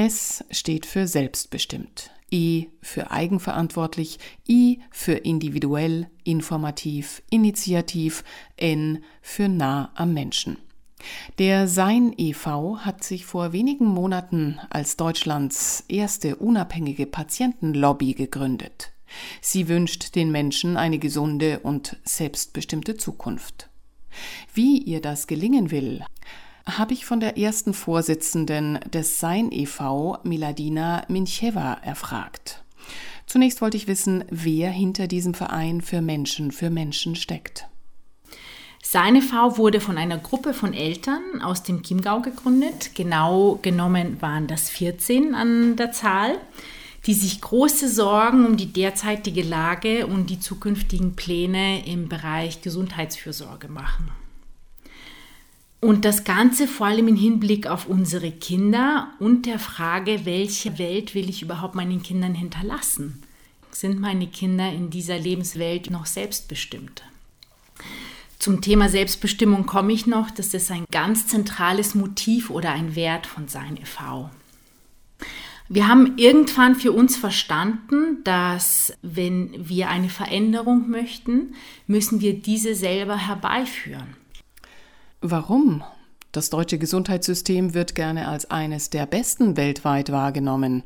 S steht für selbstbestimmt, E für eigenverantwortlich, I für individuell, informativ, initiativ, N für nah am Menschen. Der Sein e.V. hat sich vor wenigen Monaten als Deutschlands erste unabhängige Patientenlobby gegründet. Sie wünscht den Menschen eine gesunde und selbstbestimmte Zukunft. Wie ihr das gelingen will, habe ich von der ersten Vorsitzenden des Sein e.V., Miladina Mincheva, erfragt. Zunächst wollte ich wissen, wer hinter diesem Verein für Menschen für Menschen steckt. Seine V wurde von einer Gruppe von Eltern aus dem Chiemgau gegründet. Genau genommen waren das 14 an der Zahl, die sich große Sorgen um die derzeitige Lage und die zukünftigen Pläne im Bereich Gesundheitsfürsorge machen. Und das Ganze vor allem im Hinblick auf unsere Kinder und der Frage, welche Welt will ich überhaupt meinen Kindern hinterlassen? Sind meine Kinder in dieser Lebenswelt noch selbstbestimmt? Zum Thema Selbstbestimmung komme ich noch. Das ist ein ganz zentrales Motiv oder ein Wert von Sein e.V. Wir haben irgendwann für uns verstanden, dass wenn wir eine Veränderung möchten, müssen wir diese selber herbeiführen. Warum? Das deutsche Gesundheitssystem wird gerne als eines der besten weltweit wahrgenommen.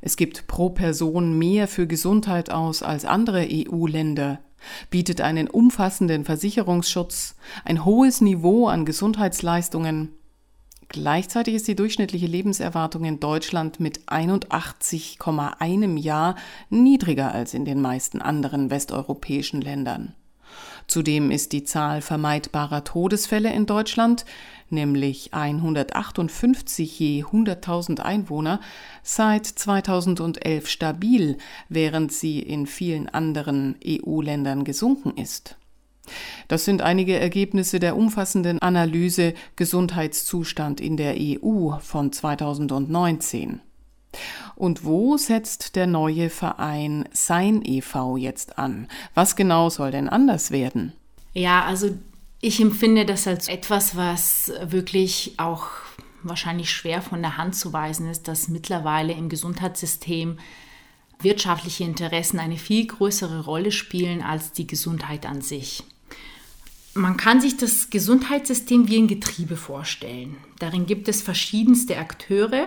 Es gibt pro Person mehr für Gesundheit aus als andere EU-Länder bietet einen umfassenden Versicherungsschutz, ein hohes Niveau an Gesundheitsleistungen. Gleichzeitig ist die durchschnittliche Lebenserwartung in Deutschland mit 81,1 Jahr niedriger als in den meisten anderen westeuropäischen Ländern. Zudem ist die Zahl vermeidbarer Todesfälle in Deutschland, nämlich 158 je 100.000 Einwohner, seit 2011 stabil, während sie in vielen anderen EU-Ländern gesunken ist. Das sind einige Ergebnisse der umfassenden Analyse Gesundheitszustand in der EU von 2019. Und wo setzt der neue Verein Sein e.V. jetzt an? Was genau soll denn anders werden? Ja, also ich empfinde das als etwas, was wirklich auch wahrscheinlich schwer von der Hand zu weisen ist, dass mittlerweile im Gesundheitssystem wirtschaftliche Interessen eine viel größere Rolle spielen als die Gesundheit an sich. Man kann sich das Gesundheitssystem wie ein Getriebe vorstellen. Darin gibt es verschiedenste Akteure,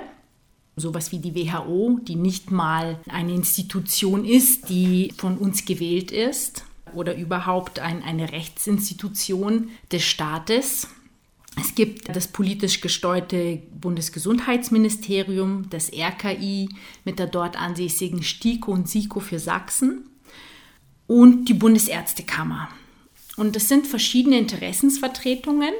sowas wie die WHO, die nicht mal eine Institution ist, die von uns gewählt ist oder überhaupt ein, eine Rechtsinstitution des Staates. Es gibt das politisch gesteuerte Bundesgesundheitsministerium, das RKI mit der dort ansässigen STIKO und SIKO für Sachsen und die Bundesärztekammer. Und das sind verschiedene Interessensvertretungen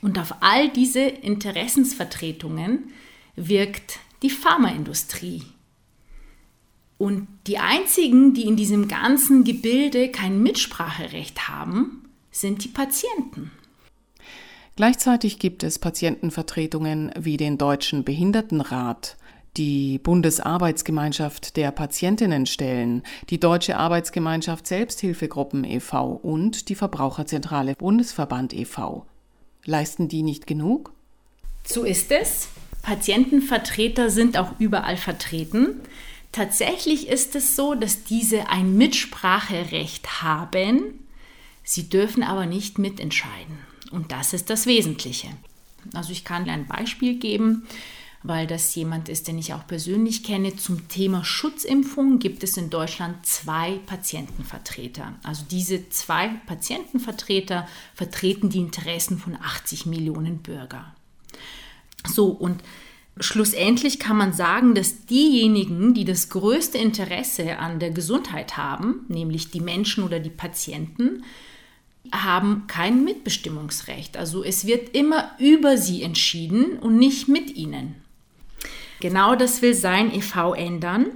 und auf all diese Interessensvertretungen wirkt die Pharmaindustrie. Und die einzigen, die in diesem ganzen Gebilde kein Mitspracherecht haben, sind die Patienten. Gleichzeitig gibt es Patientenvertretungen wie den Deutschen Behindertenrat, die Bundesarbeitsgemeinschaft der Patientinnenstellen, die Deutsche Arbeitsgemeinschaft Selbsthilfegruppen e.V. und die Verbraucherzentrale Bundesverband e.V. Leisten die nicht genug? So ist es. Patientenvertreter sind auch überall vertreten. Tatsächlich ist es so, dass diese ein Mitspracherecht haben. Sie dürfen aber nicht mitentscheiden. Und das ist das Wesentliche. Also ich kann ein Beispiel geben, weil das jemand ist, den ich auch persönlich kenne. Zum Thema Schutzimpfung gibt es in Deutschland zwei Patientenvertreter. Also diese zwei Patientenvertreter vertreten die Interessen von 80 Millionen Bürger. So, und schlussendlich kann man sagen, dass diejenigen, die das größte Interesse an der Gesundheit haben, nämlich die Menschen oder die Patienten, haben kein Mitbestimmungsrecht. Also es wird immer über sie entschieden und nicht mit ihnen. Genau das will sein e.V. ändern.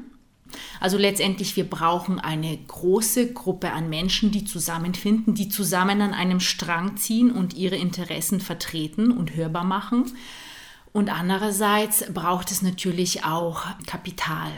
Also letztendlich, wir brauchen eine große Gruppe an Menschen, die zusammenfinden, die zusammen an einem Strang ziehen und ihre Interessen vertreten und hörbar machen. Und andererseits braucht es natürlich auch Kapital.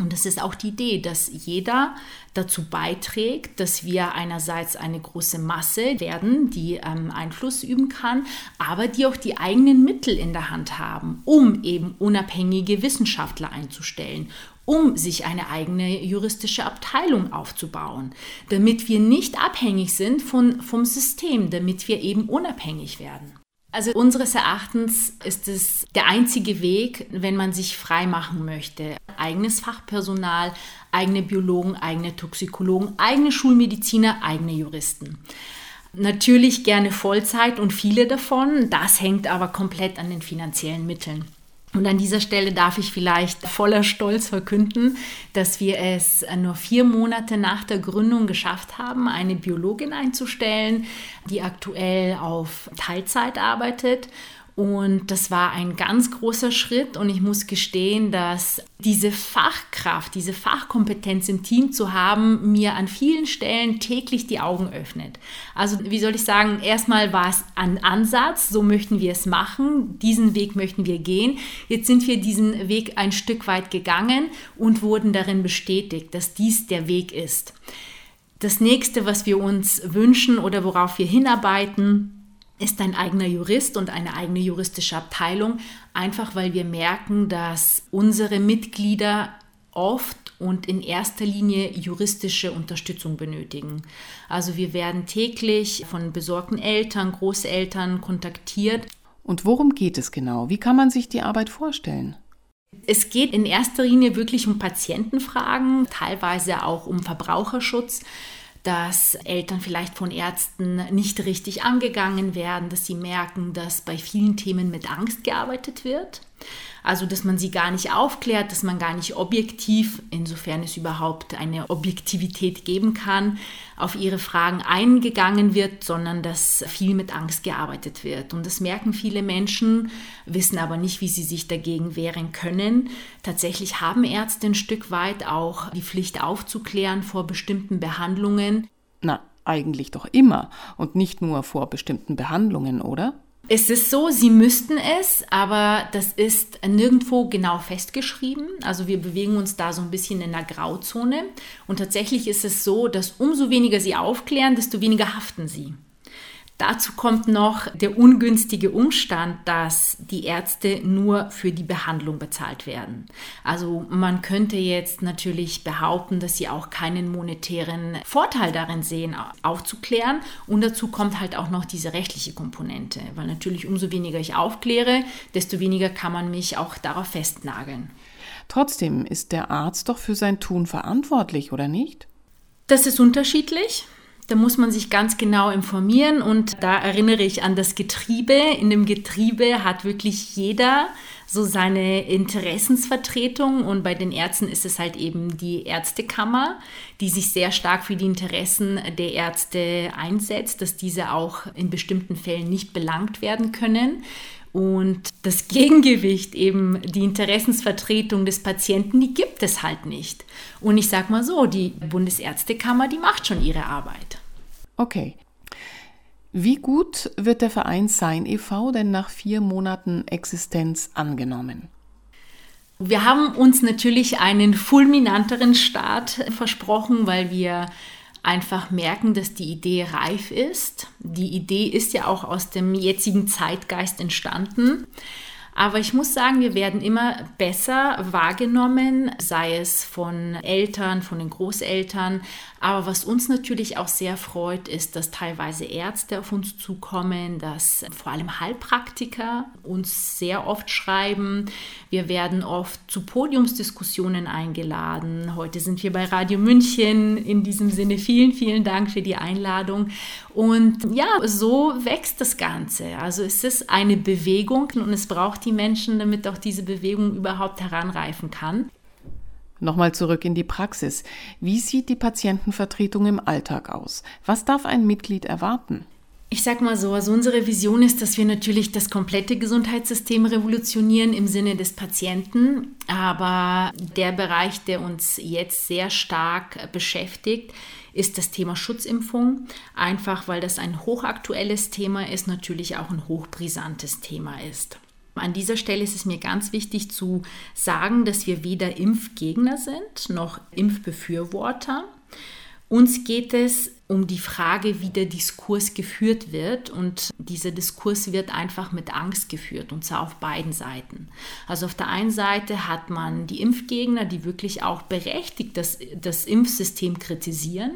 Und das ist auch die Idee, dass jeder dazu beiträgt, dass wir einerseits eine große Masse werden, die ähm, Einfluss üben kann, aber die auch die eigenen Mittel in der Hand haben, um eben unabhängige Wissenschaftler einzustellen, um sich eine eigene juristische Abteilung aufzubauen, damit wir nicht abhängig sind von, vom System, damit wir eben unabhängig werden. Also unseres Erachtens ist es der einzige Weg, wenn man sich frei machen möchte. Eigenes Fachpersonal, eigene Biologen, eigene Toxikologen, eigene Schulmediziner, eigene Juristen. Natürlich gerne Vollzeit und viele davon. Das hängt aber komplett an den finanziellen Mitteln. Und an dieser Stelle darf ich vielleicht voller Stolz verkünden, dass wir es nur vier Monate nach der Gründung geschafft haben, eine Biologin einzustellen, die aktuell auf Teilzeit arbeitet und das war ein ganz großer Schritt und ich muss gestehen, dass diese Fachkraft, diese Fachkompetenz im Team zu haben, mir an vielen Stellen täglich die Augen öffnet. Also wie soll ich sagen, erstmal war es ein Ansatz, so möchten wir es machen, diesen Weg möchten wir gehen. Jetzt sind wir diesen Weg ein Stück weit gegangen und wurden darin bestätigt, dass dies der Weg ist. Das nächste, was wir uns wünschen oder worauf wir hinarbeiten, ist ein eigener Jurist und eine eigene juristische Abteilung, einfach weil wir merken, dass unsere Mitglieder oft und in erster Linie juristische Unterstützung benötigen. Also wir werden täglich von besorgten Eltern, Großeltern kontaktiert. Und worum geht es genau? Wie kann man sich die Arbeit vorstellen? Es geht in erster Linie wirklich um Patientenfragen, teilweise auch um Verbraucherschutz dass Eltern vielleicht von Ärzten nicht richtig angegangen werden, dass sie merken, dass bei vielen Themen mit Angst gearbeitet wird. Also, dass man sie gar nicht aufklärt, dass man gar nicht objektiv, insofern es überhaupt eine Objektivität geben kann, auf ihre Fragen eingegangen wird, sondern dass viel mit Angst gearbeitet wird. Und das merken viele Menschen, wissen aber nicht, wie sie sich dagegen wehren können. Tatsächlich haben Ärzte ein Stück weit auch die Pflicht aufzuklären vor bestimmten Behandlungen. Na, eigentlich doch immer und nicht nur vor bestimmten Behandlungen, oder? Es ist so, sie müssten es, aber das ist nirgendwo genau festgeschrieben. Also wir bewegen uns da so ein bisschen in der Grauzone. Und tatsächlich ist es so, dass umso weniger sie aufklären, desto weniger haften sie. Dazu kommt noch der ungünstige Umstand, dass die Ärzte nur für die Behandlung bezahlt werden. Also man könnte jetzt natürlich behaupten, dass sie auch keinen monetären Vorteil darin sehen, aufzuklären. Und dazu kommt halt auch noch diese rechtliche Komponente, weil natürlich umso weniger ich aufkläre, desto weniger kann man mich auch darauf festnageln. Trotzdem ist der Arzt doch für sein Tun verantwortlich, oder nicht? Das ist unterschiedlich. Da muss man sich ganz genau informieren und da erinnere ich an das Getriebe. In dem Getriebe hat wirklich jeder so seine Interessensvertretung und bei den Ärzten ist es halt eben die Ärztekammer, die sich sehr stark für die Interessen der Ärzte einsetzt, dass diese auch in bestimmten Fällen nicht belangt werden können. Und das Gegengewicht, eben die Interessensvertretung des Patienten, die gibt es halt nicht. Und ich sage mal so, die Bundesärztekammer, die macht schon ihre Arbeit. Okay. Wie gut wird der Verein Sein e.V. denn nach vier Monaten Existenz angenommen? Wir haben uns natürlich einen fulminanteren Start versprochen, weil wir einfach merken, dass die Idee reif ist. Die Idee ist ja auch aus dem jetzigen Zeitgeist entstanden. Aber ich muss sagen, wir werden immer besser wahrgenommen, sei es von Eltern, von den Großeltern. Aber was uns natürlich auch sehr freut, ist, dass teilweise Ärzte auf uns zukommen, dass vor allem Heilpraktiker uns sehr oft schreiben. Wir werden oft zu Podiumsdiskussionen eingeladen. Heute sind wir bei Radio München. In diesem Sinne vielen, vielen Dank für die Einladung. Und ja, so wächst das Ganze. Also es ist eine Bewegung und es braucht die Menschen, damit auch diese Bewegung überhaupt heranreifen kann. Nochmal zurück in die Praxis. Wie sieht die Patientenvertretung im Alltag aus? Was darf ein Mitglied erwarten? Ich sag mal so, also unsere Vision ist, dass wir natürlich das komplette Gesundheitssystem revolutionieren im Sinne des Patienten. Aber der Bereich, der uns jetzt sehr stark beschäftigt, ist das Thema Schutzimpfung. Einfach weil das ein hochaktuelles Thema ist, natürlich auch ein hochbrisantes Thema ist. An dieser Stelle ist es mir ganz wichtig zu sagen, dass wir weder Impfgegner sind noch Impfbefürworter. Uns geht es um die Frage, wie der Diskurs geführt wird. Und dieser Diskurs wird einfach mit Angst geführt, und zwar auf beiden Seiten. Also auf der einen Seite hat man die Impfgegner, die wirklich auch berechtigt das, das Impfsystem kritisieren.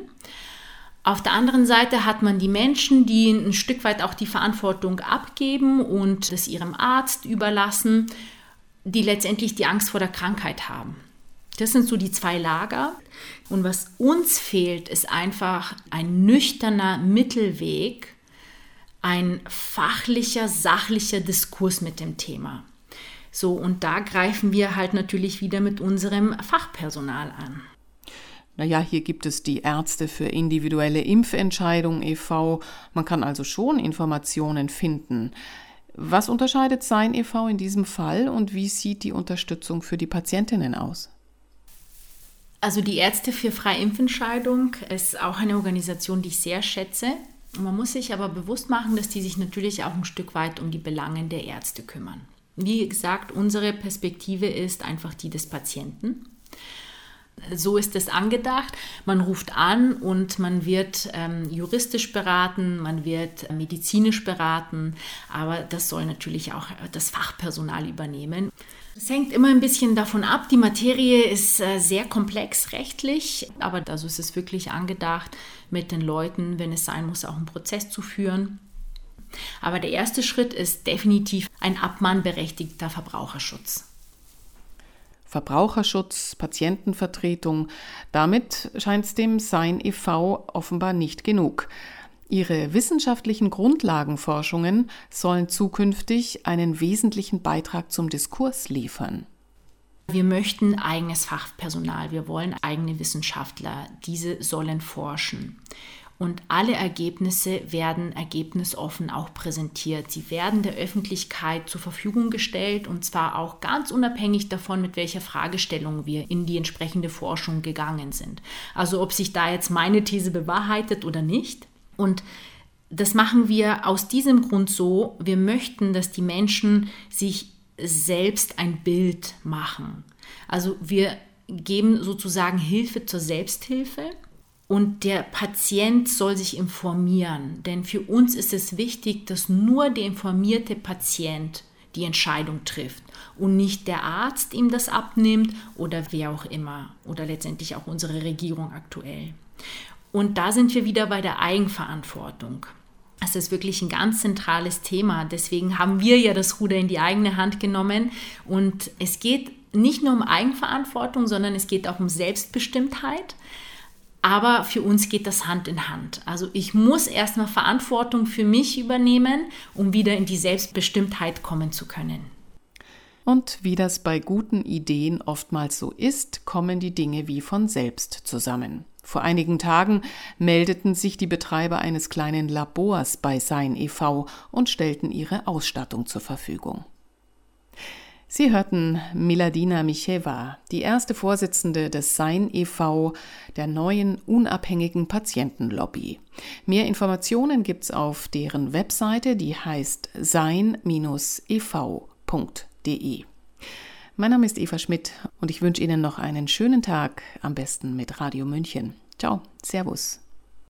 Auf der anderen Seite hat man die Menschen, die ein Stück weit auch die Verantwortung abgeben und es ihrem Arzt überlassen, die letztendlich die Angst vor der Krankheit haben. Das sind so die zwei Lager. Und was uns fehlt, ist einfach ein nüchterner Mittelweg, ein fachlicher, sachlicher Diskurs mit dem Thema. So, und da greifen wir halt natürlich wieder mit unserem Fachpersonal an. Naja, hier gibt es die Ärzte für individuelle Impfentscheidung e.V. Man kann also schon Informationen finden. Was unterscheidet Sein e.V. in diesem Fall und wie sieht die Unterstützung für die Patientinnen aus? Also die Ärzte für Freiimpfentscheidung ist auch eine Organisation, die ich sehr schätze. Man muss sich aber bewusst machen, dass die sich natürlich auch ein Stück weit um die Belangen der Ärzte kümmern. Wie gesagt, unsere Perspektive ist einfach die des Patienten. So ist es angedacht. Man ruft an und man wird ähm, juristisch beraten, man wird medizinisch beraten, aber das soll natürlich auch das Fachpersonal übernehmen. Es hängt immer ein bisschen davon ab. Die Materie ist äh, sehr komplex rechtlich, aber also ist es wirklich angedacht, mit den Leuten, wenn es sein muss, auch einen Prozess zu führen. Aber der erste Schritt ist definitiv ein abmahnberechtigter Verbraucherschutz. Verbraucherschutz, Patientenvertretung. Damit scheint es dem Sein e.V. offenbar nicht genug. Ihre wissenschaftlichen Grundlagenforschungen sollen zukünftig einen wesentlichen Beitrag zum Diskurs liefern. Wir möchten eigenes Fachpersonal, wir wollen eigene Wissenschaftler, diese sollen forschen. Und alle Ergebnisse werden ergebnisoffen auch präsentiert. Sie werden der Öffentlichkeit zur Verfügung gestellt und zwar auch ganz unabhängig davon, mit welcher Fragestellung wir in die entsprechende Forschung gegangen sind. Also ob sich da jetzt meine These bewahrheitet oder nicht. Und das machen wir aus diesem Grund so, wir möchten, dass die Menschen sich selbst ein Bild machen. Also wir geben sozusagen Hilfe zur Selbsthilfe und der Patient soll sich informieren, denn für uns ist es wichtig, dass nur der informierte Patient die Entscheidung trifft und nicht der Arzt ihm das abnimmt oder wer auch immer oder letztendlich auch unsere Regierung aktuell. Und da sind wir wieder bei der Eigenverantwortung. Das ist wirklich ein ganz zentrales Thema. Deswegen haben wir ja das Ruder in die eigene Hand genommen. Und es geht nicht nur um Eigenverantwortung, sondern es geht auch um Selbstbestimmtheit. Aber für uns geht das Hand in Hand. Also ich muss erstmal Verantwortung für mich übernehmen, um wieder in die Selbstbestimmtheit kommen zu können. Und wie das bei guten Ideen oftmals so ist, kommen die Dinge wie von selbst zusammen. Vor einigen Tagen meldeten sich die Betreiber eines kleinen Labors bei Sein e.V. und stellten ihre Ausstattung zur Verfügung. Sie hörten Miladina Micheva, die erste Vorsitzende des Sein e.V., der neuen unabhängigen Patientenlobby. Mehr Informationen gibt's auf deren Webseite, die heißt sein-ev.de. Mein Name ist Eva Schmidt und ich wünsche Ihnen noch einen schönen Tag, am besten mit Radio München. Ciao, Servus.